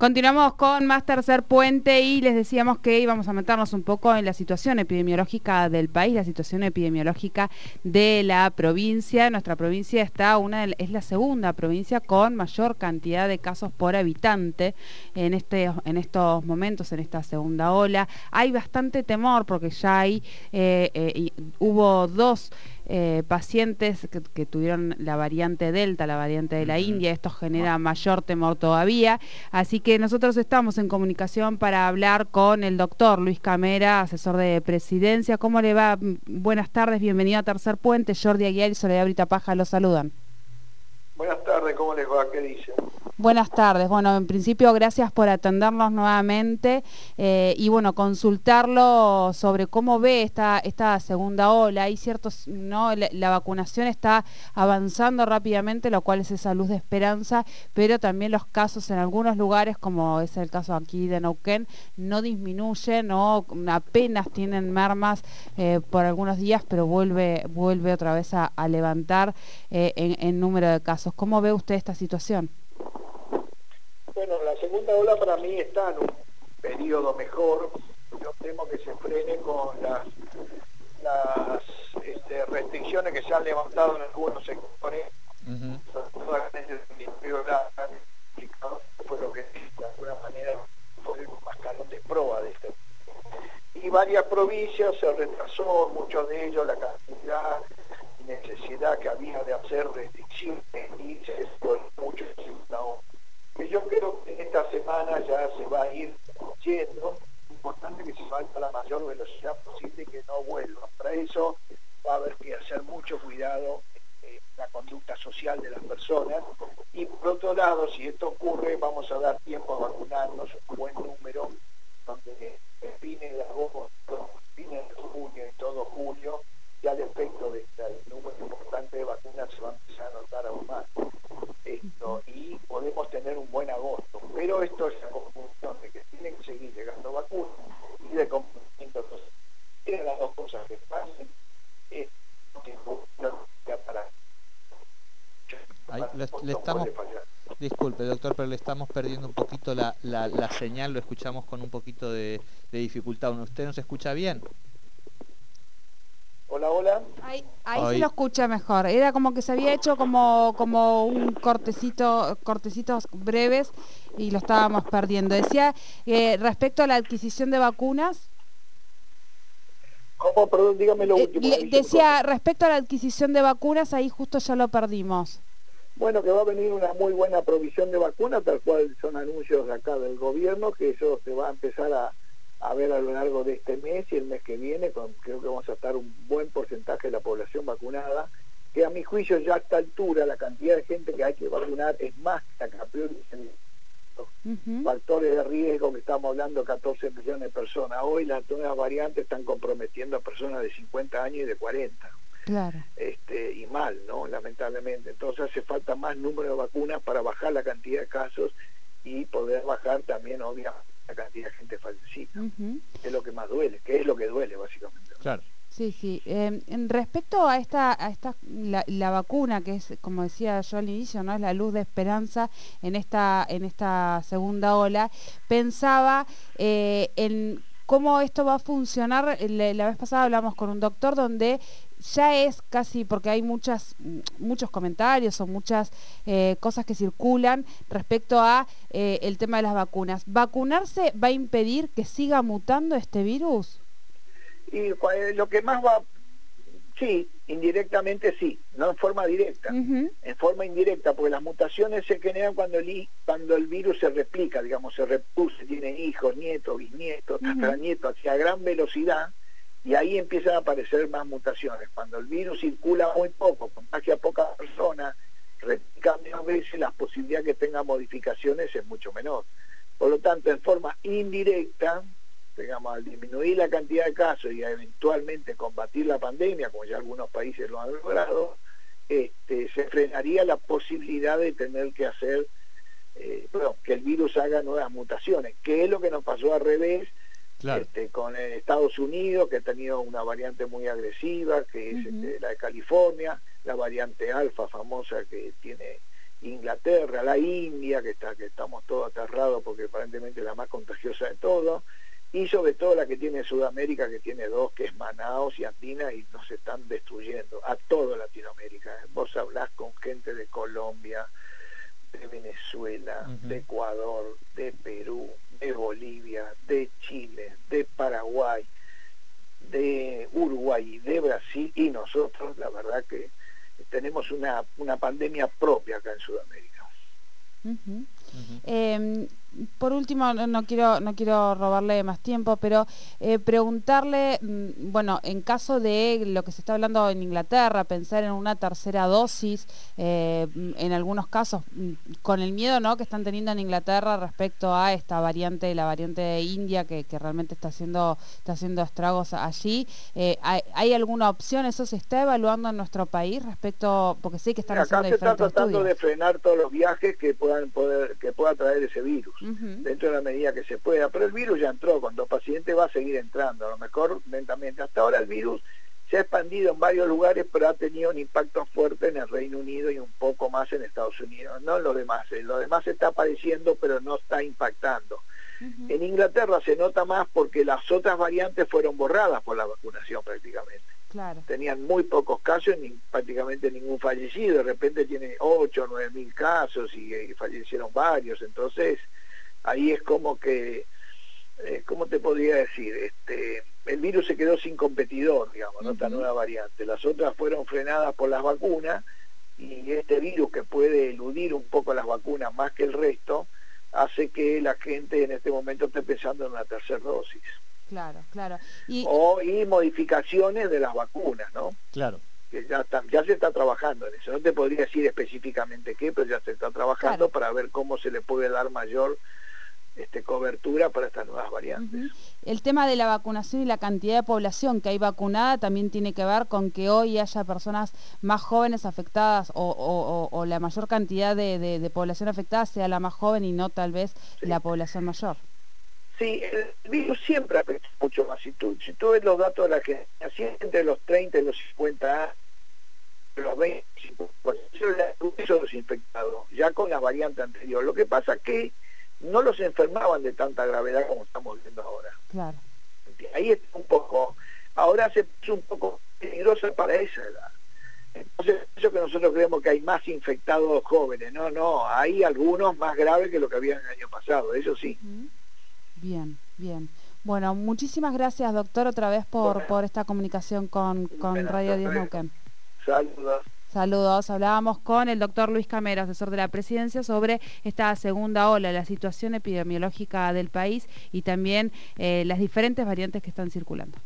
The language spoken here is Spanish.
Continuamos con más tercer puente y les decíamos que íbamos a meternos un poco en la situación epidemiológica del país, la situación epidemiológica de la provincia. Nuestra provincia está una es la segunda provincia con mayor cantidad de casos por habitante en este en estos momentos en esta segunda ola. Hay bastante temor porque ya hay eh, eh, hubo dos eh, pacientes que, tuvieron la variante Delta, la variante de la India, esto genera mayor temor todavía. Así que nosotros estamos en comunicación para hablar con el doctor Luis Camera, asesor de presidencia. ¿Cómo le va? Buenas tardes, bienvenido a Tercer Puente. Jordi Aguiar y Soledad Brita Paja los saludan. Buenas tardes, ¿cómo les va? ¿Qué dicen? Buenas tardes. Bueno, en principio gracias por atendernos nuevamente eh, y bueno, consultarlo sobre cómo ve esta, esta segunda ola. Hay ciertos, ¿no? La, vacunación está avanzando rápidamente, lo cual es esa luz de esperanza, pero también los casos en algunos lugares, como es el caso aquí de Neuquén, no disminuyen, ¿no? apenas tienen mermas eh, por algunos días, pero vuelve, vuelve otra vez a, levantar eh, en número de casos. ¿Cómo ve usted esta situación? Bueno, la segunda ola para mí está en un periodo mejor. Yo temo que se frene con las, las este, restricciones que se han levantado en algunos sectores. fue lo que de alguna manera fue el mascarón de prueba de este. Y varias provincias se retrasó, muchos de ellos, la cantidad y necesidad que había de hacer restricciones y se mucho yo creo que en semana ya se va a ir yendo. Importante que se vaya a la mayor velocidad posible y que no vuelva. Para eso va a haber que hacer mucho cuidado en la conducta social de las personas. Y por otro lado, si esto ocurre, vamos a dar tiempo a vacunarnos, un donde el fines de agosto, fines de junio y todo julio, ya el efecto de este número importante de vacunas se va a empezar a notar aún más y podemos tener un buen agosto. Pero esto es la conjunción de que tienen que seguir llegando vacunas y de comportamiento Tienen las dos cosas que pasen. Es para... le, estamos, disculpe doctor, pero le estamos perdiendo un poquito la, la, señal, lo escuchamos con un poquito de, de dificultad. ¿Usted nos escucha bien? Hola, hola. Ahí, se lo escucha mejor. Era como que se había hecho como, como un cortecito, cortecitos breves y lo estábamos perdiendo. Decía, eh, respecto a la adquisición de vacunas. ¿Cómo? Perdón, dígame lo eh, último. decía, respecto a la adquisición de vacunas, ahí justo ya lo perdimos. Bueno, que va a venir una muy buena provisión de vacunas, tal cual son anuncios de acá del gobierno, que eso se va a empezar a a ver a lo largo de este mes y el mes que viene, con, creo que vamos a estar un buen porcentaje de la población vacunada, que a mi juicio ya a esta altura la cantidad de gente que hay que vacunar es más que la factores de riesgo que estamos hablando 14 millones de personas. Hoy las nuevas variantes están comprometiendo a personas de 50 años y de 40. Claro. Este, y mal, ¿no? Lamentablemente. Entonces hace falta más número de vacunas para bajar la cantidad de casos y poder bajar también, obviamente, cantidad de gente fallecida. Es lo que más duele, que es lo que duele básicamente. Claro. Sí, sí. Eh, en respecto a esta, a esta la, vacuna, que es, como decía yo al inicio, no es la luz de esperanza en esta, en esta segunda ola, pensaba eh, en cómo esto va a funcionar. La, vez pasada hablamos con un doctor donde ya es casi, porque hay muchas, muchos comentarios o muchas eh, cosas que circulan respecto a eh, el tema de las vacunas. ¿Vacunarse va a impedir que siga mutando este virus? Y eh, lo que más va, sí, indirectamente sí, no en forma directa, en forma indirecta, porque las mutaciones se generan cuando el, cuando el virus se replica, digamos, se repuso, tiene hijos, nietos, bisnietos, tataranietos, hacia gran velocidad, y ahí empiezan a aparecer más mutaciones. Cuando el virus circula muy poco, contagia a pocas personas, replica menos veces, la posibilidad que tenga modificaciones es mucho menor. Por lo tanto, en forma indirecta, digamos, al disminuir la cantidad de casos y eventualmente combatir la pandemia, como ya algunos países lo han logrado, este, se frenaría la posibilidad de tener que hacer, eh, que el virus haga nuevas mutaciones, que es lo que nos pasó al revés este, con Estados Unidos, que ha tenido una variante muy agresiva, que es este, la de California, la variante alfa famosa que tiene Inglaterra, la India, que, está, que estamos todos aterrados porque aparentemente es la más contagiosa de todo, y sobre todo la que tiene Sudamérica, que tiene dos, que es Manaus y Andina, y nos están destruyendo a toda Latinoamérica. Vos hablás con gente de Colombia, de Venezuela, de Ecuador, de Perú, de Bolivia, de Chile, de Paraguay, de Uruguay y de Brasil, y nosotros, la verdad que tenemos una, una pandemia propia acá en Sudamérica. Em, por último, no, quiero, no quiero robarle más tiempo, pero eh, preguntarle, mm, bueno, en caso de lo que se está hablando en Inglaterra, pensar en una tercera dosis, eh, en algunos casos, mm, con el miedo ¿no? que están teniendo en Inglaterra respecto a esta variante, la variante de India, que, realmente está haciendo, está haciendo estragos allí, eh, ¿hay, alguna opción? ¿Eso se está evaluando en nuestro país respecto, porque sé que están haciendo se está tratando de frenar todos los viajes que puedan poder, que pueda traer ese virus dentro de la medida que se pueda. Pero el virus ya entró, cuando el paciente va a seguir entrando, a lo mejor lentamente. Hasta ahora el virus se ha expandido en varios lugares, pero ha tenido un impacto fuerte en el Reino Unido y un poco más en Estados Unidos, no en los demás. En lo demás está apareciendo, pero no está impactando. En Inglaterra se nota más porque las otras variantes fueron borradas por la vacunación prácticamente. Tenían muy pocos casos, ni prácticamente ningún fallecido. De repente tiene 8 o 9 mil casos y, y fallecieron varios. Entonces, ahí es como que, eh, ¿cómo te podría decir? Este, el virus se quedó sin competidor, digamos, ¿no? esta nueva variante. Las otras fueron frenadas por las vacunas y este virus que puede eludir un poco las vacunas más que el resto, hace que la gente en este momento esté pensando en una tercera dosis. Claro, claro. Y... O, y modificaciones de las vacunas, ¿no? Claro que ya, ya se está trabajando en eso. No te podría decir específicamente qué, pero ya se está trabajando para ver cómo se le puede dar mayor este, cobertura para estas nuevas variantes. El tema de la vacunación y la cantidad de población que hay vacunada también tiene que ver con que hoy haya personas más jóvenes afectadas o, la mayor cantidad de, población afectada sea la más joven y no tal vez la población mayor. Sí, el virus siempre afecta mucho más. Si tú, si tú ves los datos de la generación entre los 30 y los 50 años, los 20, eso los infectados, ya con la variante anterior. Lo que pasa que no los enfermaban de tanta gravedad como estamos viendo ahora. Claro. Ahí está un poco, ahora se puso un poco peligrosa para esa edad. Entonces, eso que nosotros creemos que hay más infectados jóvenes, no, no, hay algunos más graves que lo que había el año pasado, eso sí. Bien, bien. Bueno, muchísimas gracias, doctor, otra vez por, por esta comunicación con, con Radio 10 Neuquén. Saludos. Saludos. Hablábamos con el doctor Luis Camero, asesor de la presidencia, sobre esta segunda ola, la situación epidemiológica del país y también eh, las diferentes variantes que están circulando.